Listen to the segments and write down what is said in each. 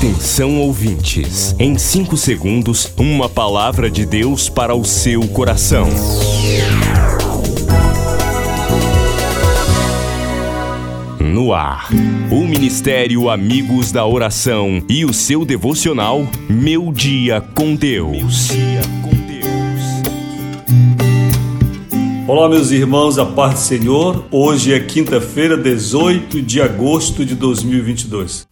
Atenção ouvintes, em 5 segundos, uma palavra de Deus para o seu coração. No ar, o Ministério Amigos da Oração e o seu devocional Meu Dia com Deus. Olá, meus irmãos, a paz do Senhor. Hoje é quinta-feira, 18 de agosto de 2022.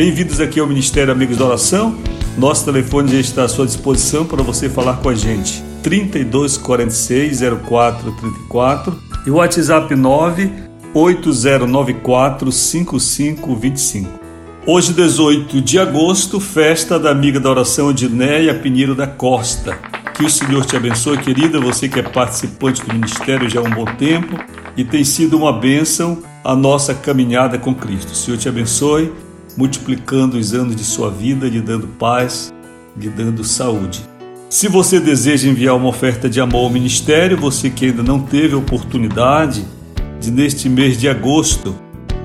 Bem-vindos aqui ao Ministério Amigos da Oração. Nosso telefone já está à sua disposição para você falar com a gente. 3246 0434 e o WhatsApp 98094 5525. Hoje, 18 de agosto, festa da amiga da oração Dinéia Pinheiro da Costa. Que o Senhor te abençoe, querida, você que é participante do ministério já há um bom tempo e tem sido uma bênção a nossa caminhada com Cristo. O Senhor te abençoe multiplicando os anos de sua vida, lhe dando paz, lhe dando saúde. Se você deseja enviar uma oferta de amor ao ministério, você que ainda não teve a oportunidade de, neste mês de agosto,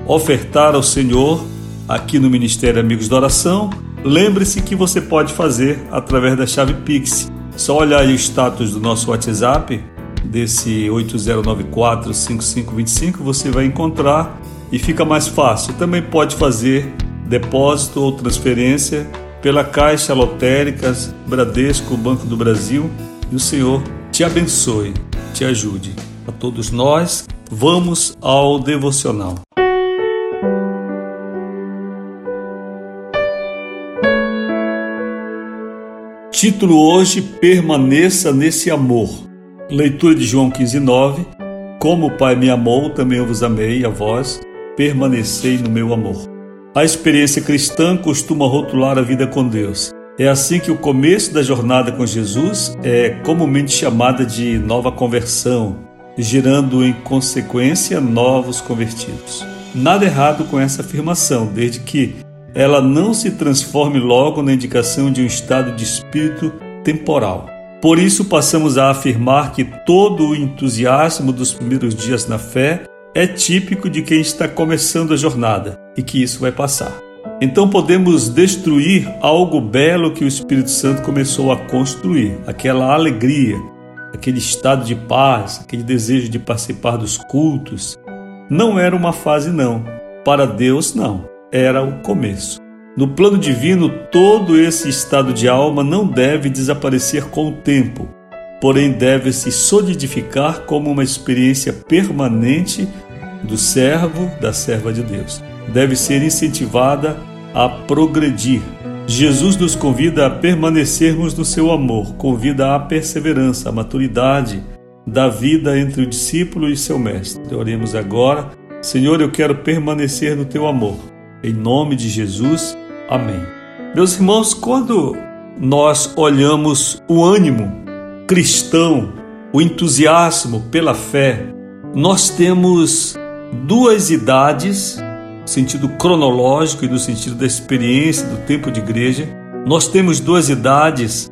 ofertar ao Senhor aqui no Ministério Amigos da Oração, lembre-se que você pode fazer através da chave Pix. Só olhar aí o status do nosso WhatsApp, desse 8094-5525, você vai encontrar e fica mais fácil. Também pode fazer depósito ou transferência pela Caixa Lotéricas, Bradesco, Banco do Brasil. E o Senhor te abençoe, te ajude. A todos nós, vamos ao devocional. Título hoje: Permaneça nesse amor. Leitura de João 15:9. Como o Pai me amou, também eu vos amei, a vós permanecei no meu amor. A experiência cristã costuma rotular a vida com Deus. É assim que o começo da jornada com Jesus é comumente chamada de nova conversão, gerando em consequência novos convertidos. Nada errado com essa afirmação, desde que ela não se transforme logo na indicação de um estado de espírito temporal. Por isso, passamos a afirmar que todo o entusiasmo dos primeiros dias na fé é típico de quem está começando a jornada e que isso vai passar. Então podemos destruir algo belo que o Espírito Santo começou a construir, aquela alegria, aquele estado de paz, aquele desejo de participar dos cultos. Não era uma fase, não. Para Deus, não. Era o começo. No plano divino, todo esse estado de alma não deve desaparecer com o tempo, porém deve se solidificar como uma experiência permanente do servo, da serva de Deus. Deve ser incentivada a progredir. Jesus nos convida a permanecermos no seu amor, convida à perseverança, à maturidade da vida entre o discípulo e seu mestre. Oremos agora. Senhor, eu quero permanecer no teu amor. Em nome de Jesus. Amém. Meus irmãos, quando nós olhamos o ânimo cristão, o entusiasmo pela fé, nós temos duas idades, sentido cronológico e no sentido da experiência do tempo de igreja, nós temos duas idades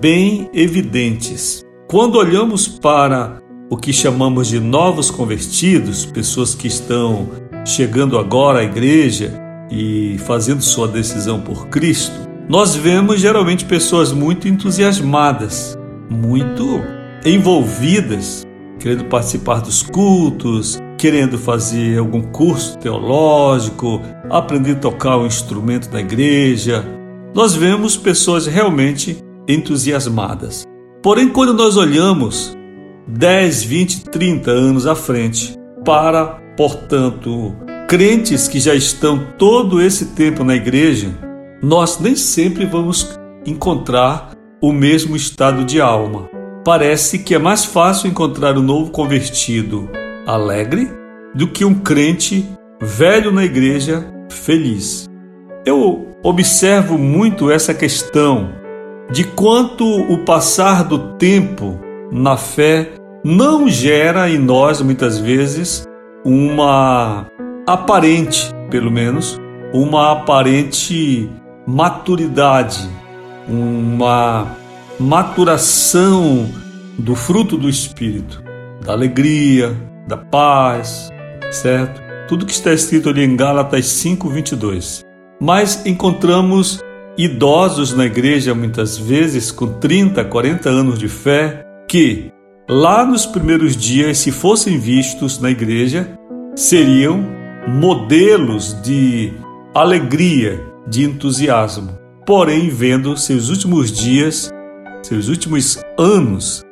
bem evidentes. Quando olhamos para o que chamamos de novos convertidos, pessoas que estão chegando agora à igreja e fazendo sua decisão por Cristo, nós vemos geralmente pessoas muito entusiasmadas, muito envolvidas, querendo participar dos cultos, querendo fazer algum curso teológico, aprender a tocar um instrumento da igreja. Nós vemos pessoas realmente entusiasmadas. Porém, quando nós olhamos 10, 20, 30 anos à frente para, portanto, crentes que já estão todo esse tempo na igreja, nós nem sempre vamos encontrar o mesmo estado de alma. Parece que é mais fácil encontrar o um novo convertido alegre do que um crente velho na igreja feliz. Eu observo muito essa questão de quanto o passar do tempo na fé não gera em nós muitas vezes uma aparente, pelo menos, uma aparente maturidade, uma maturação do fruto do espírito, da alegria, da paz, certo? Tudo que está escrito ali em Gálatas 5:22. Mas encontramos idosos na igreja muitas vezes com 30, 40 anos de fé que lá nos primeiros dias, se fossem vistos na igreja, seriam modelos de alegria, de entusiasmo. Porém, vendo seus últimos dias, seus últimos anos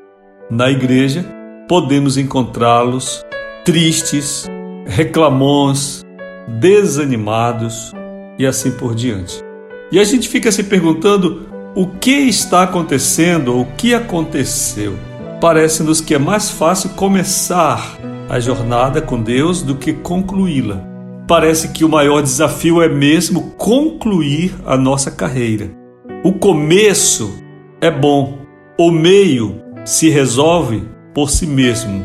na igreja, podemos encontrá-los tristes, reclamões, desanimados e assim por diante. E a gente fica se perguntando o que está acontecendo o que aconteceu. Parece-nos que é mais fácil começar a jornada com Deus do que concluí-la. Parece que o maior desafio é mesmo concluir a nossa carreira. O começo é bom, o meio se resolve por si mesmo.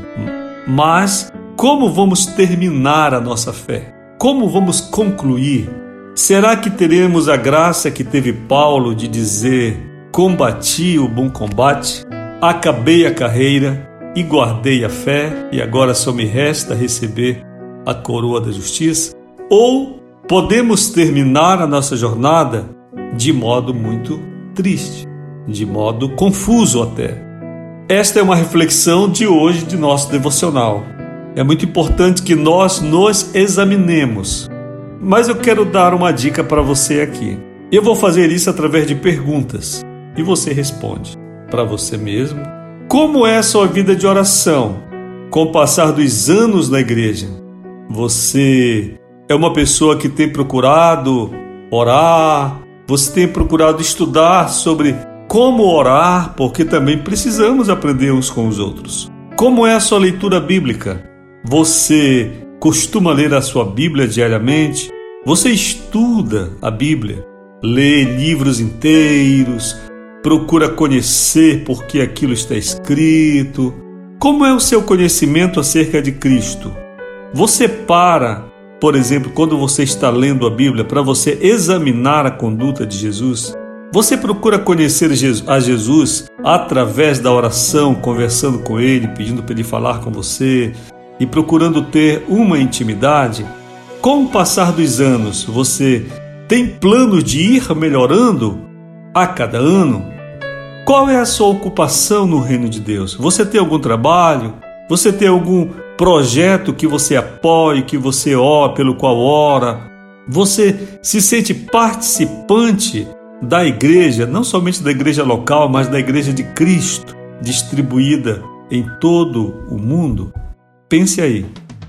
Mas como vamos terminar a nossa fé? Como vamos concluir? Será que teremos a graça que teve Paulo de dizer: Combati o bom combate, acabei a carreira e guardei a fé, e agora só me resta receber a coroa da justiça? Ou podemos terminar a nossa jornada de modo muito triste, de modo confuso até. Esta é uma reflexão de hoje de nosso devocional. É muito importante que nós nos examinemos. Mas eu quero dar uma dica para você aqui. Eu vou fazer isso através de perguntas e você responde para você mesmo como é a sua vida de oração com o passar dos anos na igreja? Você é uma pessoa que tem procurado orar, você tem procurado estudar sobre como orar, porque também precisamos aprender uns com os outros. Como é a sua leitura bíblica? Você costuma ler a sua Bíblia diariamente? Você estuda a Bíblia? Lê livros inteiros? procura conhecer por que aquilo está escrito. Como é o seu conhecimento acerca de Cristo? Você para, por exemplo, quando você está lendo a Bíblia, para você examinar a conduta de Jesus? Você procura conhecer a Jesus através da oração, conversando com Ele, pedindo para Ele falar com você e procurando ter uma intimidade? Com o passar dos anos, você tem plano de ir melhorando a cada ano? Qual é a sua ocupação no reino de Deus? Você tem algum trabalho? Você tem algum projeto que você apoie, que você ora, pelo qual ora? Você se sente participante da igreja, não somente da igreja local, mas da igreja de Cristo, distribuída em todo o mundo? Pense aí.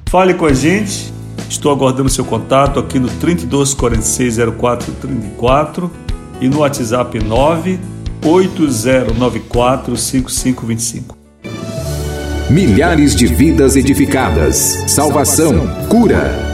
Fale com a gente. Estou aguardando seu contato aqui no 32 46 04 34 e no WhatsApp 9 80945525. Milhares de vidas edificadas, salvação, cura.